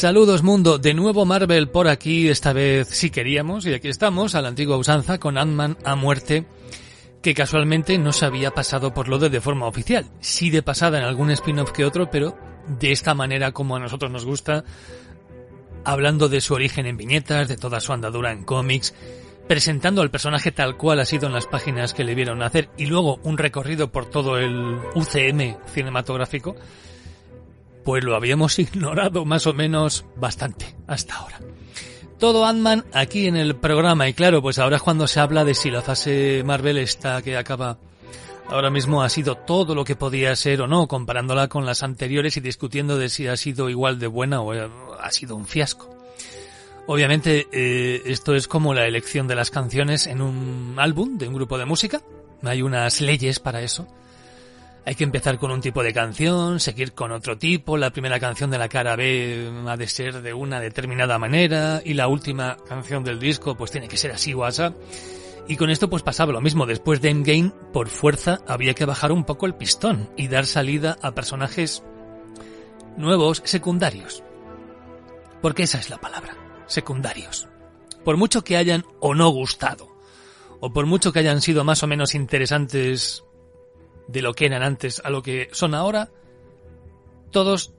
Saludos mundo, de nuevo Marvel por aquí, esta vez sí queríamos, y aquí estamos, a la antigua usanza, con Ant-Man a muerte, que casualmente no se había pasado por lo de de forma oficial. Sí de pasada en algún spin-off que otro, pero de esta manera como a nosotros nos gusta, hablando de su origen en viñetas, de toda su andadura en cómics, presentando al personaje tal cual ha sido en las páginas que le vieron hacer, y luego un recorrido por todo el UCM cinematográfico, pues lo habíamos ignorado más o menos bastante hasta ahora. Todo Ant-Man aquí en el programa y claro, pues ahora es cuando se habla de si la fase Marvel está que acaba ahora mismo ha sido todo lo que podía ser o no, comparándola con las anteriores y discutiendo de si ha sido igual de buena o ha sido un fiasco. Obviamente eh, esto es como la elección de las canciones en un álbum de un grupo de música. Hay unas leyes para eso. Hay que empezar con un tipo de canción, seguir con otro tipo, la primera canción de la cara B ha de ser de una determinada manera y la última canción del disco pues tiene que ser así o así. Y con esto pues pasaba lo mismo, después de Endgame por fuerza había que bajar un poco el pistón y dar salida a personajes nuevos, secundarios. Porque esa es la palabra, secundarios. Por mucho que hayan o no gustado, o por mucho que hayan sido más o menos interesantes de lo que eran antes a lo que son ahora, todos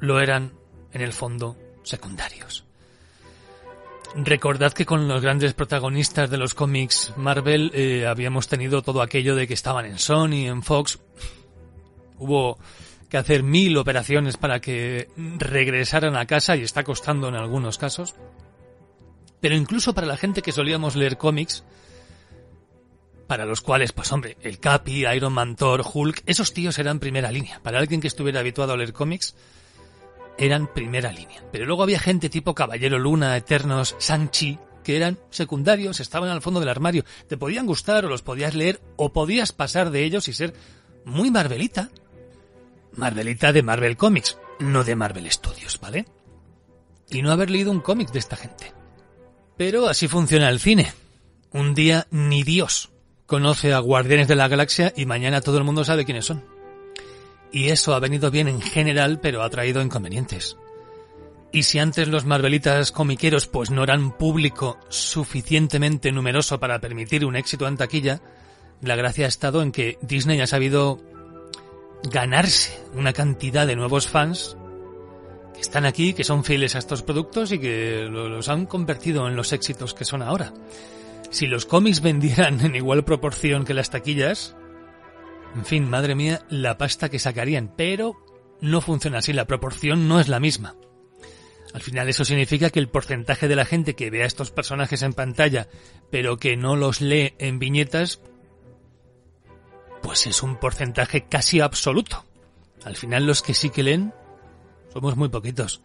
lo eran en el fondo secundarios. Recordad que con los grandes protagonistas de los cómics Marvel eh, habíamos tenido todo aquello de que estaban en Sony, en Fox. Hubo que hacer mil operaciones para que regresaran a casa y está costando en algunos casos. Pero incluso para la gente que solíamos leer cómics, para los cuales, pues hombre, el Capi, Iron Man, Thor, Hulk, esos tíos eran primera línea. Para alguien que estuviera habituado a leer cómics, eran primera línea. Pero luego había gente tipo Caballero Luna, Eternos, Sanchi, que eran secundarios, estaban al fondo del armario. Te podían gustar o los podías leer o podías pasar de ellos y ser muy Marvelita. Marvelita de Marvel Comics, no de Marvel Studios, ¿vale? Y no haber leído un cómic de esta gente. Pero así funciona el cine. Un día ni Dios conoce a Guardianes de la Galaxia y mañana todo el mundo sabe quiénes son. Y eso ha venido bien en general, pero ha traído inconvenientes. Y si antes los Marvelitas comiqueros pues no eran público suficientemente numeroso para permitir un éxito en taquilla, la gracia ha estado en que Disney ha sabido ganarse una cantidad de nuevos fans que están aquí, que son fieles a estos productos y que los han convertido en los éxitos que son ahora. Si los cómics vendieran en igual proporción que las taquillas, en fin, madre mía, la pasta que sacarían, pero no funciona así, la proporción no es la misma. Al final eso significa que el porcentaje de la gente que ve a estos personajes en pantalla, pero que no los lee en viñetas, pues es un porcentaje casi absoluto. Al final los que sí que leen somos muy poquitos.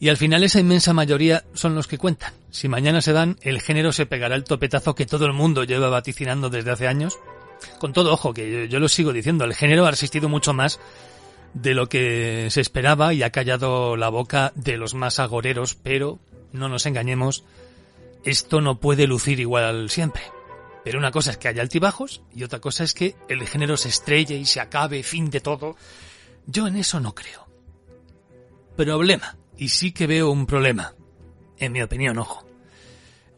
Y al final esa inmensa mayoría son los que cuentan. Si mañana se dan, el género se pegará el topetazo que todo el mundo lleva vaticinando desde hace años. Con todo ojo, que yo, lo sigo diciendo, el género ha resistido mucho más de lo que se esperaba y ha callado la boca de los más agoreros, pero no nos engañemos, esto no puede lucir igual siempre. Pero una cosa es que haya altibajos y otra cosa es que el género se estrelle y se acabe, fin de todo. Yo en eso no creo. Problema y sí que veo un problema, en mi opinión, ojo.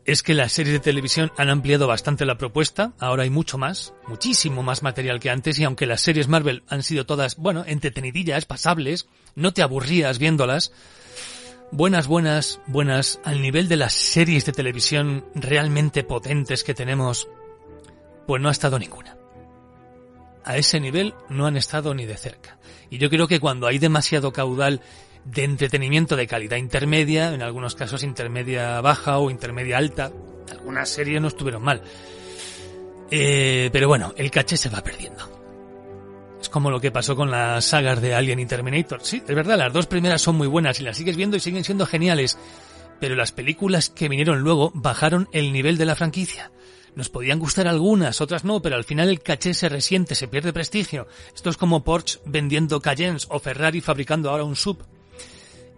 Es que las series de televisión han ampliado bastante la propuesta, ahora hay mucho más, muchísimo más material que antes, y aunque las series Marvel han sido todas, bueno, entretenidillas, pasables, no te aburrías viéndolas, buenas, buenas, buenas, al nivel de las series de televisión realmente potentes que tenemos, pues no ha estado ninguna. A ese nivel no han estado ni de cerca. Y yo creo que cuando hay demasiado caudal de entretenimiento de calidad intermedia, en algunos casos intermedia baja o intermedia alta, algunas series no estuvieron mal. Eh, pero bueno, el caché se va perdiendo. Es como lo que pasó con las sagas de Alien y Terminator. Sí, es verdad, las dos primeras son muy buenas y las sigues viendo y siguen siendo geniales. Pero las películas que vinieron luego bajaron el nivel de la franquicia. Nos podían gustar algunas, otras no, pero al final el caché se resiente, se pierde prestigio. Esto es como Porsche vendiendo Cayennes o Ferrari fabricando ahora un sub.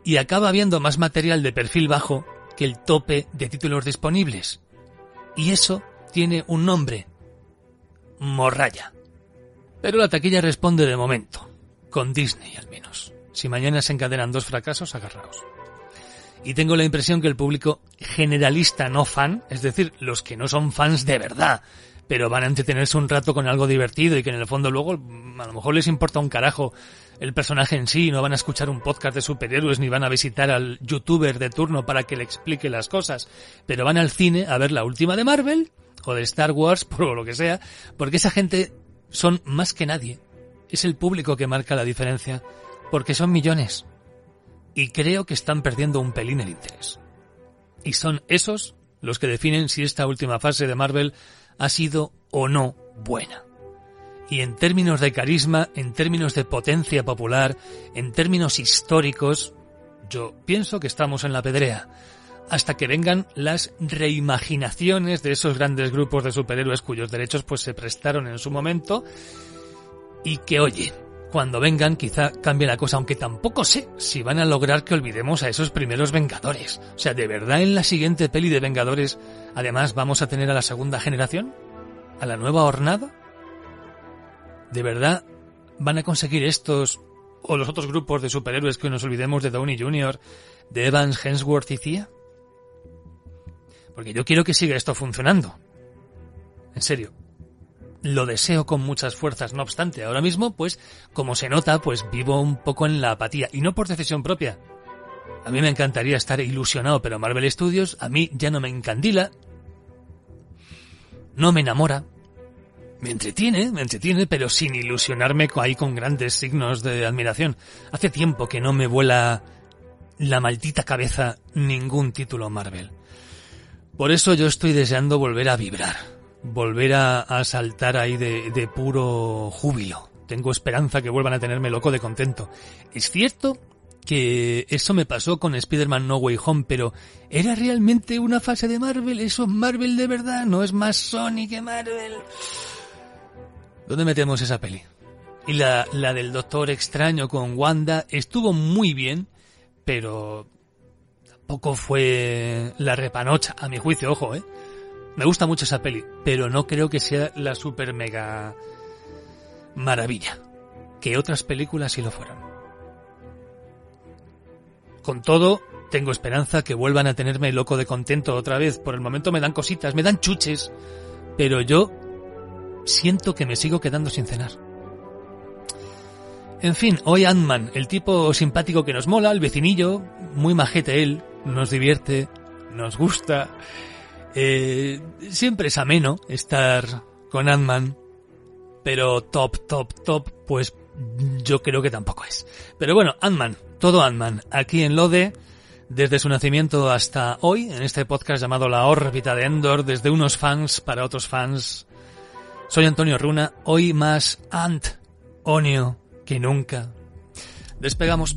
Y acaba habiendo más material de perfil bajo que el tope de títulos disponibles. Y eso tiene un nombre. Morralla. Pero la taquilla responde de momento. Con Disney al menos. Si mañana se encadenan dos fracasos, agarraos y tengo la impresión que el público generalista no fan, es decir, los que no son fans de verdad, pero van a entretenerse un rato con algo divertido y que en el fondo luego a lo mejor les importa un carajo el personaje en sí, no van a escuchar un podcast de superhéroes ni van a visitar al youtuber de turno para que le explique las cosas, pero van al cine a ver la última de Marvel o de Star Wars, por lo que sea, porque esa gente son más que nadie. Es el público que marca la diferencia, porque son millones y creo que están perdiendo un pelín el interés. Y son esos los que definen si esta última fase de Marvel ha sido o no buena. Y en términos de carisma, en términos de potencia popular, en términos históricos, yo pienso que estamos en la pedrea, hasta que vengan las reimaginaciones de esos grandes grupos de superhéroes cuyos derechos pues se prestaron en su momento y que oye, cuando vengan quizá cambie la cosa, aunque tampoco sé si van a lograr que olvidemos a esos primeros Vengadores. O sea, ¿de verdad en la siguiente peli de Vengadores además vamos a tener a la segunda generación? ¿A la nueva hornada? ¿De verdad van a conseguir estos o los otros grupos de superhéroes que nos olvidemos de Downey Jr., de Evans, Hemsworth y Thea? Porque yo quiero que siga esto funcionando. En serio, lo deseo con muchas fuerzas, no obstante, ahora mismo, pues, como se nota, pues vivo un poco en la apatía, y no por decisión propia. A mí me encantaría estar ilusionado, pero Marvel Studios a mí ya no me encandila, no me enamora, me entretiene, me entretiene, pero sin ilusionarme ahí con grandes signos de admiración. Hace tiempo que no me vuela la maldita cabeza ningún título Marvel. Por eso yo estoy deseando volver a vibrar volver a, saltar ahí de, puro júbilo. Tengo esperanza que vuelvan a tenerme loco de contento. Es cierto que eso me pasó con Spider-Man No Way Home, pero ¿era realmente una fase de Marvel? ¿Eso es Marvel de verdad? ¿No es más Sony que Marvel? ¿Dónde metemos esa peli? Y la, la del Doctor Extraño con Wanda estuvo muy bien, pero tampoco fue la repanocha, a mi juicio, ojo, ¿eh? Me gusta mucho esa peli, pero no creo que sea la super mega maravilla. Que otras películas sí lo fueron. Con todo, tengo esperanza que vuelvan a tenerme loco de contento otra vez. Por el momento me dan cositas, me dan chuches, pero yo siento que me sigo quedando sin cenar. En fin, hoy Ant-Man, el tipo simpático que nos mola, el vecinillo, muy majete él, nos divierte, nos gusta. Eh, siempre es ameno estar con Ant-Man, pero top, top, top, pues yo creo que tampoco es. Pero bueno, Ant-Man, todo Ant-Man, aquí en Lode, desde su nacimiento hasta hoy, en este podcast llamado La órbita de Endor, desde unos fans para otros fans. Soy Antonio Runa, hoy más Ant-Onio que nunca. Despegamos.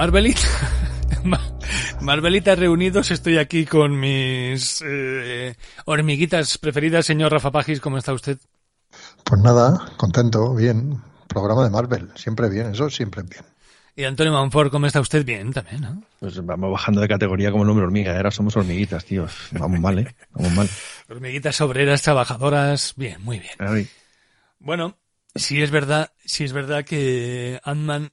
Marvelita. Marvelitas reunidos, estoy aquí con mis eh, hormiguitas preferidas. Señor Rafa Pagis, ¿cómo está usted? Pues nada, contento, bien. Programa de Marvel, siempre bien, eso siempre bien. Y Antonio Manfort, ¿cómo está usted? Bien, también, ¿no? Pues vamos bajando de categoría como el hombre hormiga. Ahora somos hormiguitas, tío. Vamos mal, ¿eh? Vamos mal. Hormiguitas obreras, trabajadoras. Bien, muy bien. Bueno, sí es verdad, sí es verdad que Ant-Man